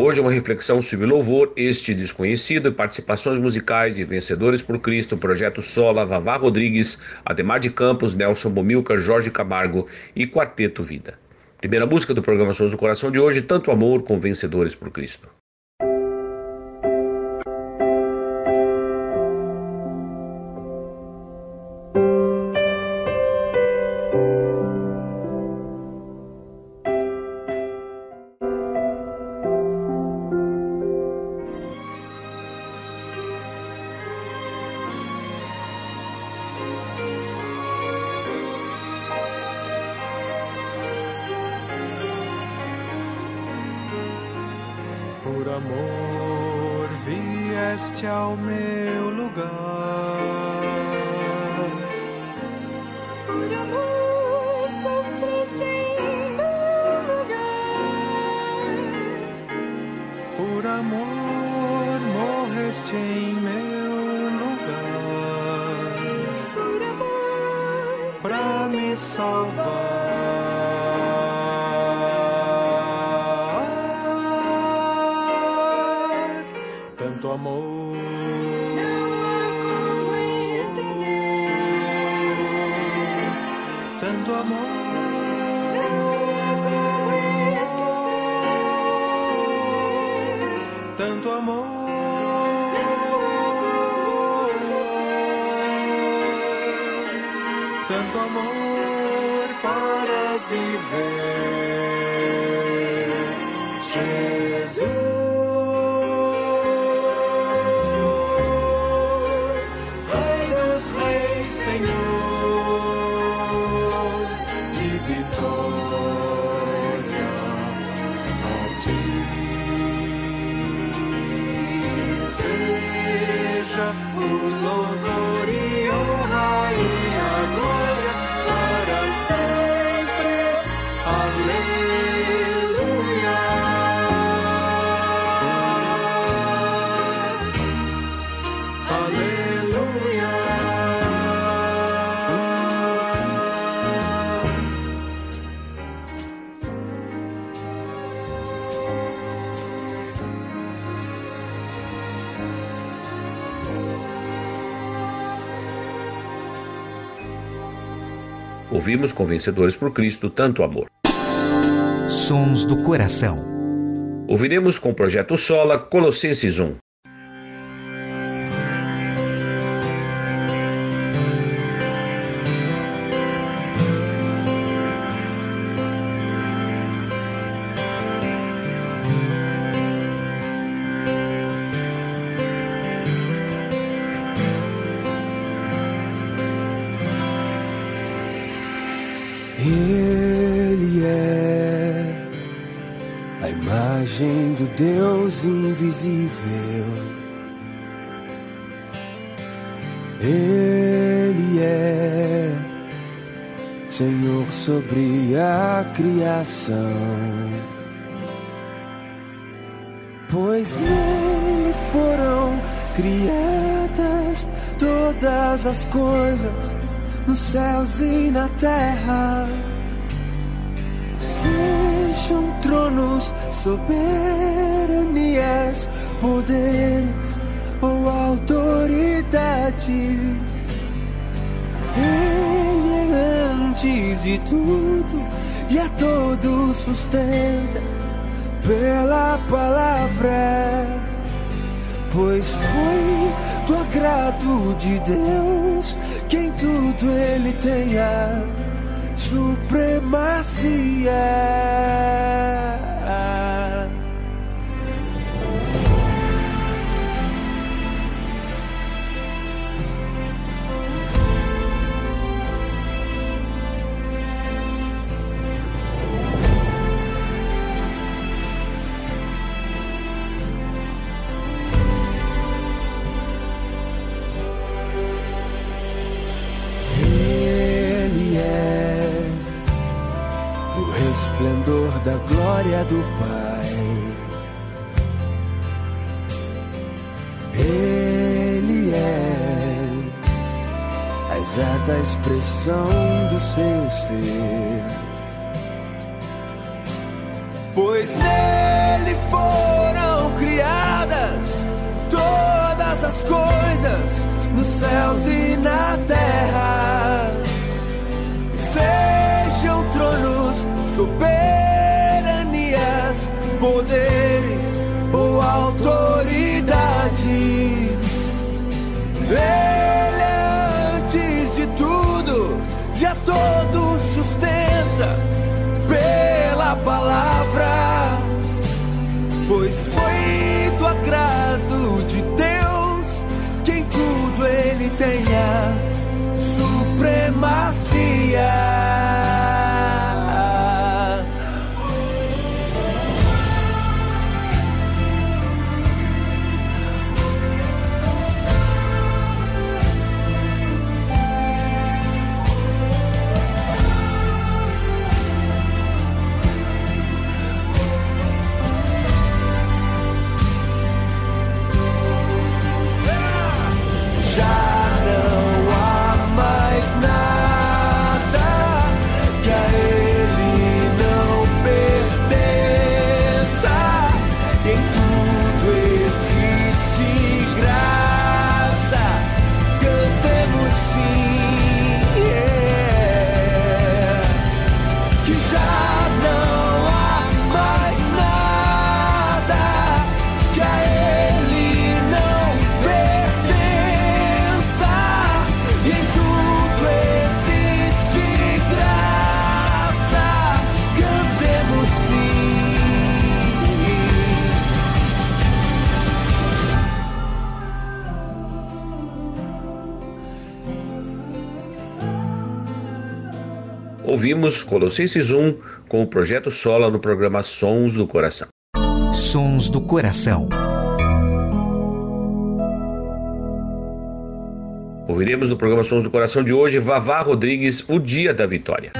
Hoje é uma reflexão sobre louvor, este desconhecido e participações musicais de Vencedores por Cristo, Projeto Sola, Vavá Rodrigues, Ademar de Campos, Nelson Bomilca, Jorge Camargo e Quarteto Vida. Primeira música do programa Sons do Coração de hoje, Tanto Amor com Vencedores por Cristo. Em meu lugar. Pra me salvar. Tanto amor. não há como entender. Tanto amor. Tanto amor. Tanto amor para viver. Jesus, Rei dos Reis, Senhor de vitória a ti seja o louvor e honra Ouvimos com Vencedores por Cristo, Tanto Amor. Sons do Coração. Ouviremos com o Projeto Sola, Colossenses 1. Criação. pois nele foram criadas todas as coisas nos céus e na terra. Sejam tronos, soberanias, poderes ou autoridades. Ele é antes de tudo e a todos sustenta pela palavra. Pois foi do agrado de Deus que em tudo ele tenha supremacia. Do Pai. Ele é a exata expressão do seu ser. Pois nele foram criadas todas as coisas nos céus e na terra. Sejam tronos, soberanias, Ele antes de tudo, já todos sustenta Colossenses 1 com o projeto Sola no programa Sons do Coração. Sons do Coração. Ouviremos no programa Sons do Coração de hoje Vavá Rodrigues, O Dia da Vitória.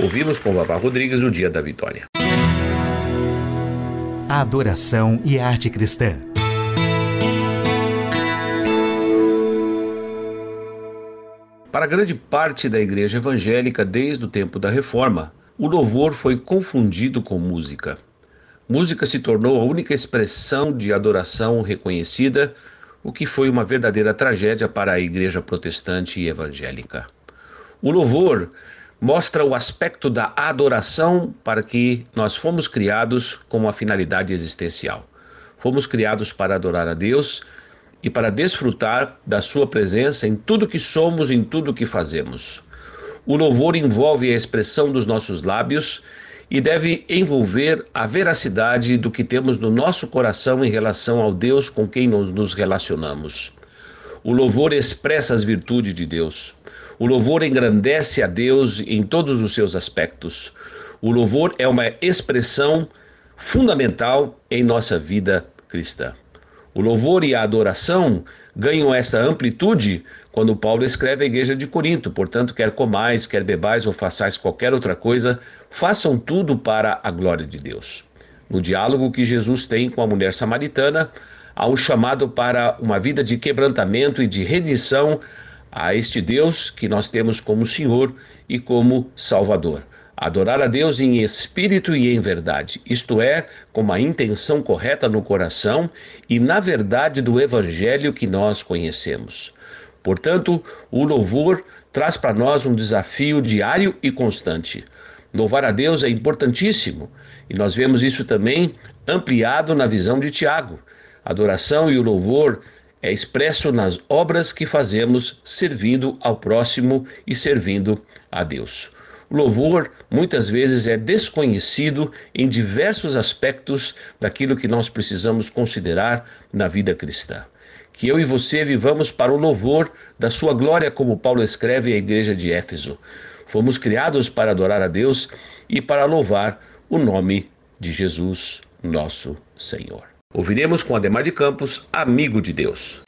Ouvimos com Vavá Rodrigues o Dia da Vitória. A adoração e a arte cristã. Para grande parte da igreja evangélica desde o tempo da reforma, o louvor foi confundido com música. Música se tornou a única expressão de adoração reconhecida, o que foi uma verdadeira tragédia para a igreja protestante e evangélica. O louvor mostra o aspecto da adoração para que nós fomos criados com uma finalidade existencial. Fomos criados para adorar a Deus e para desfrutar da Sua presença em tudo que somos, em tudo que fazemos. O louvor envolve a expressão dos nossos lábios e deve envolver a veracidade do que temos no nosso coração em relação ao Deus com quem nos relacionamos. O louvor expressa as virtudes de Deus. O louvor engrandece a Deus em todos os seus aspectos. O louvor é uma expressão fundamental em nossa vida cristã. O louvor e a adoração ganham essa amplitude quando Paulo escreve à igreja de Corinto. Portanto, quer comais, quer bebais ou façais qualquer outra coisa, façam tudo para a glória de Deus. No diálogo que Jesus tem com a mulher samaritana, há um chamado para uma vida de quebrantamento e de redenção a este Deus que nós temos como Senhor e como Salvador. Adorar a Deus em espírito e em verdade, isto é, com uma intenção correta no coração e na verdade do Evangelho que nós conhecemos. Portanto, o louvor traz para nós um desafio diário e constante. Louvar a Deus é importantíssimo e nós vemos isso também ampliado na visão de Tiago. A adoração e o louvor é expresso nas obras que fazemos servindo ao próximo e servindo a Deus. O louvor muitas vezes é desconhecido em diversos aspectos daquilo que nós precisamos considerar na vida cristã. Que eu e você vivamos para o louvor da sua glória, como Paulo escreve à igreja de Éfeso. Fomos criados para adorar a Deus e para louvar o nome de Jesus, nosso Senhor. Ouviremos com Ademar de Campos, Amigo de Deus.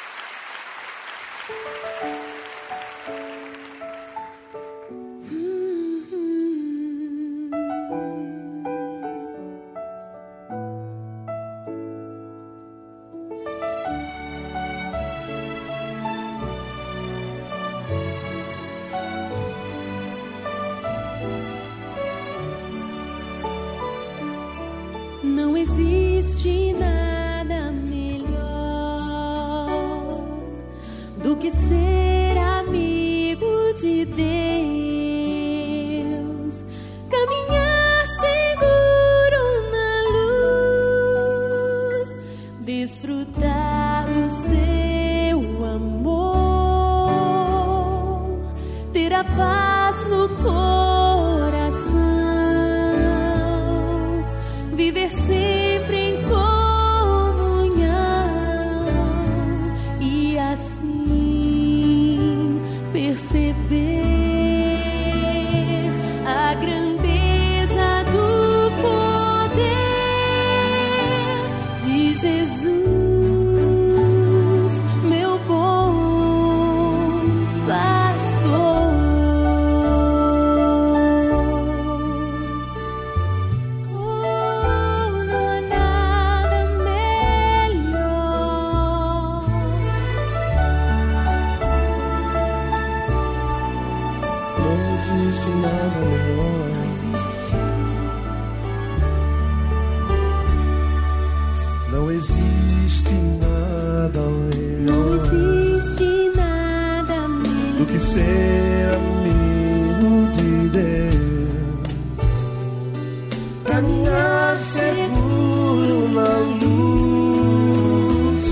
Caminhar seguro na luz,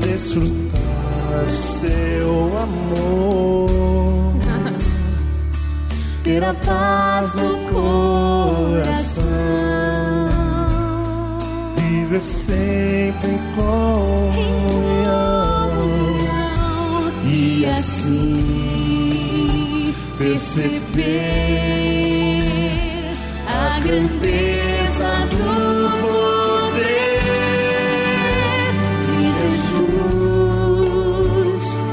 desfrutar seu amor, ter a paz no coração. viver sempre em comunhão e assim perceber grandeza do poder de Jesus,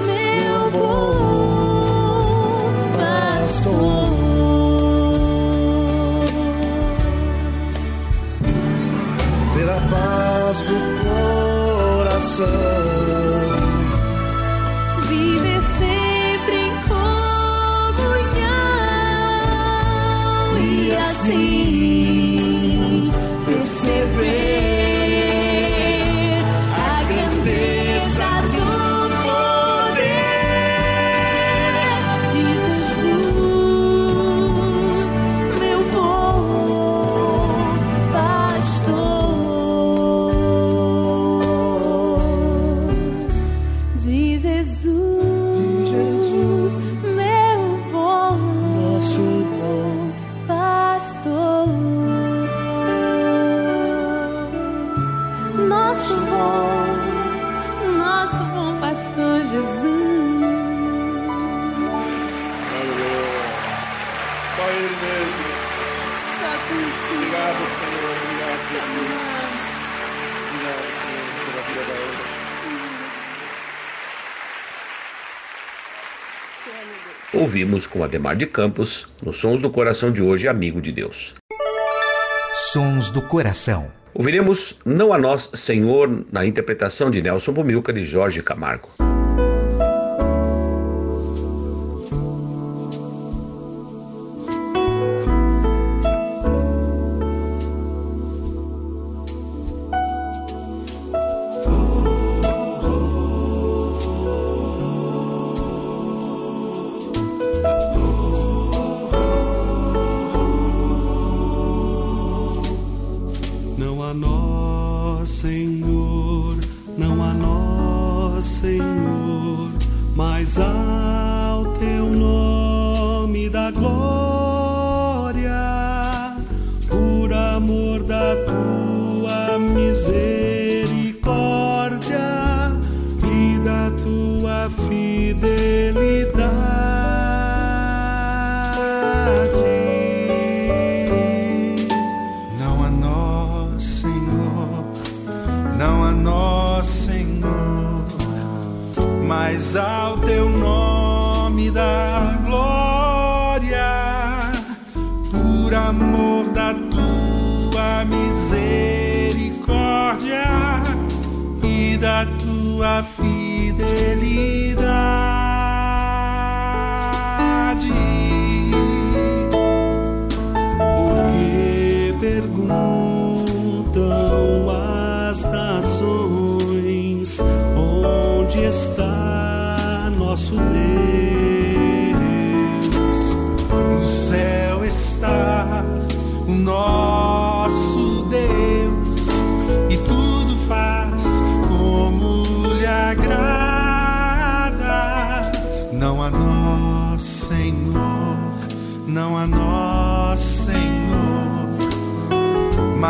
meu bom pastor. Pela paz do coração. Senhor mesmo. Obrigado, Senhor. Obrigado, Jesus. Obrigado, Senhor, pela vida da Ana. Ouvimos com Ademar de Campos, nos Sons do Coração de hoje, Amigo de Deus. Sons do Coração. Ouviremos Não a Nós, Senhor, na interpretação de Nelson Bumilca de Jorge Camargo. desire.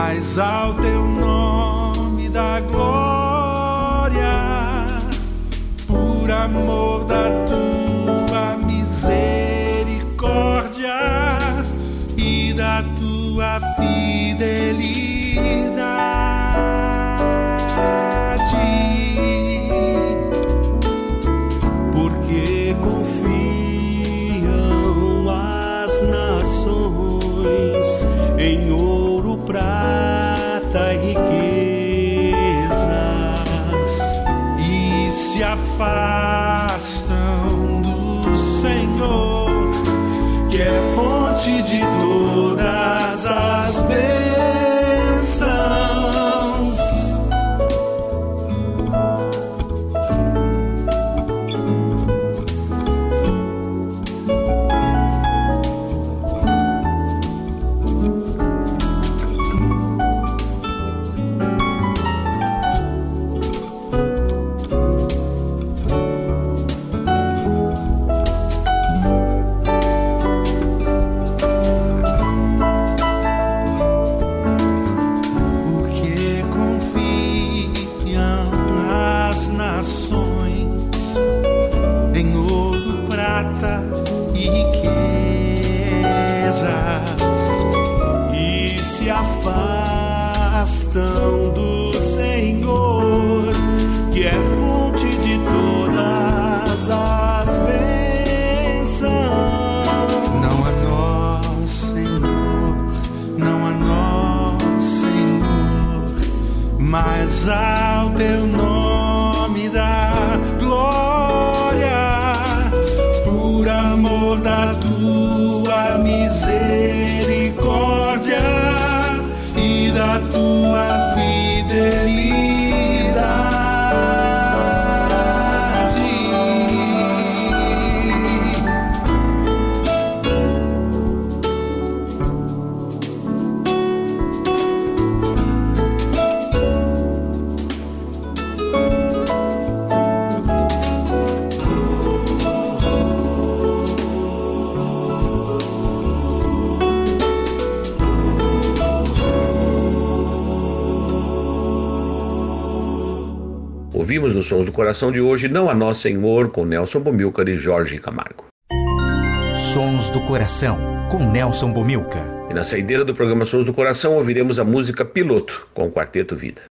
Mas ao teu nome da glória, por amor tua fidelidade. Sons do Coração de hoje Não a Nós, Senhor, com Nelson Bomilcar e Jorge Camargo. Sons do Coração, com Nelson Bomilca. E na saideira do programa Sons do Coração ouviremos a música Piloto, com o Quarteto Vida.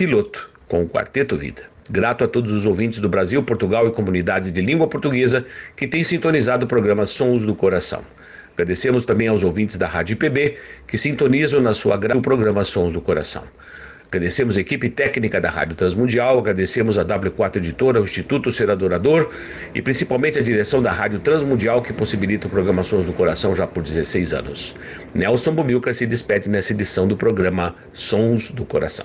Piloto, com o Quarteto Vida. Grato a todos os ouvintes do Brasil, Portugal e comunidades de língua portuguesa que têm sintonizado o programa Sons do Coração. Agradecemos também aos ouvintes da Rádio IPB que sintonizam na sua grade o programa Sons do Coração. Agradecemos a equipe técnica da Rádio Transmundial, agradecemos a W4 Editora, o Instituto Ser Adorador e principalmente a direção da Rádio Transmundial que possibilita o programa Sons do Coração já por 16 anos. Nelson Bumilcar se despede nessa edição do programa Sons do Coração.